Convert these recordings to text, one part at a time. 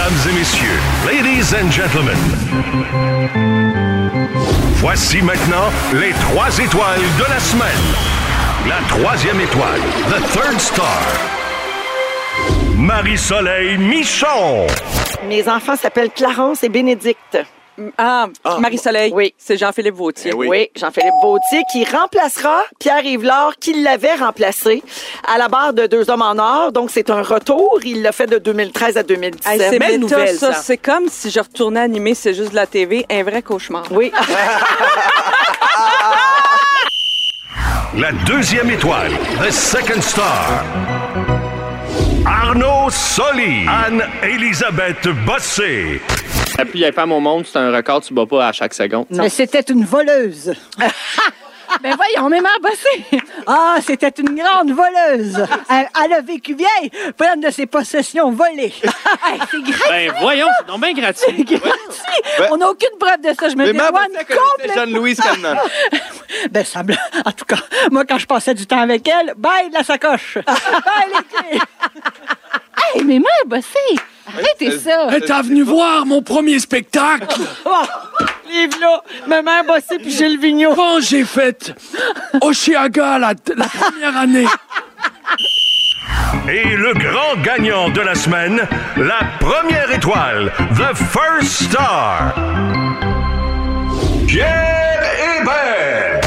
Mesdames et messieurs, ladies and gentlemen, voici maintenant les trois étoiles de la semaine. La troisième étoile, the third star, Marie-Soleil Michon. Mes enfants s'appellent Clarence et Bénédicte. Ah, Marie-Soleil. Oui. C'est Jean-Philippe Vautier. Eh oui. Oui, Jean-Philippe Vautier qui remplacera Pierre-Yves Laure qui l'avait remplacé à la barre de Deux hommes en or. Donc, c'est un retour. Il l'a fait de 2013 à 2017. Hey, c'est Belle méta, nouvelle, ça. ça. C'est comme si je retournais animer C'est juste de la TV, un vrai cauchemar. Oui. La deuxième étoile, the second star, Arnaud Soli. Anne-Élisabeth Bossé. Appuie à femme au monde, c'est un record, tu bats pas à chaque seconde. Mais c'était une voleuse. Ben voyons, mes mères bossées. Ah, c'était une grande voleuse. Elle, elle a vécu vieille, pleine de ses possessions volées. Hey, c'est gratuit. Ben voyons, c'est donc bien gratuit. On n'a aucune preuve de ça. Je me Mais ma dévoile connaissait complètement. Jeanne-Louise Cannon. Ben, ça me- En tout cas, moi, quand je passais du temps avec elle, bye de la sacoche. bye les clés. Hey, mes mères bossées. Arrêtez ça. T'es venu voir mon premier spectacle Livre-là, ma mère puis Gilles Vigneault. quand j'ai fait Oshiaga la, la première année. Et le grand gagnant de la semaine, la première étoile, the first star, Pierre Hébert.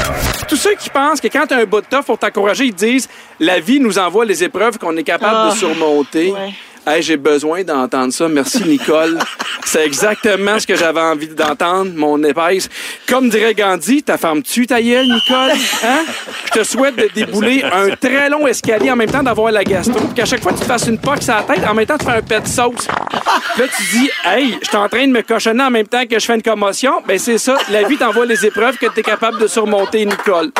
Tous ceux qui pensent que quand tu as un bout de tough pour t'encourager, ils disent la vie nous envoie les épreuves qu'on est capable Ah, de surmonter. ouais. Hey, j'ai besoin d'entendre ça. Merci, Nicole. C'est exactement ce que j'avais envie d'entendre, mon épaisse. Comme dirait Gandhi, ta femme tue ta gueule, Nicole. Hein? Je te souhaite de débouler un très long escalier en même temps d'avoir la gastro. Puis qu'à chaque fois que tu te fasses une poque à la tête, en même temps, tu fais un pet de sauce. Là, tu dis, hey, je suis en train de me cochonner en même temps que je fais une commotion. Ben, c'est ça. La vie t'envoie les épreuves que tu es capable de surmonter, Nicole.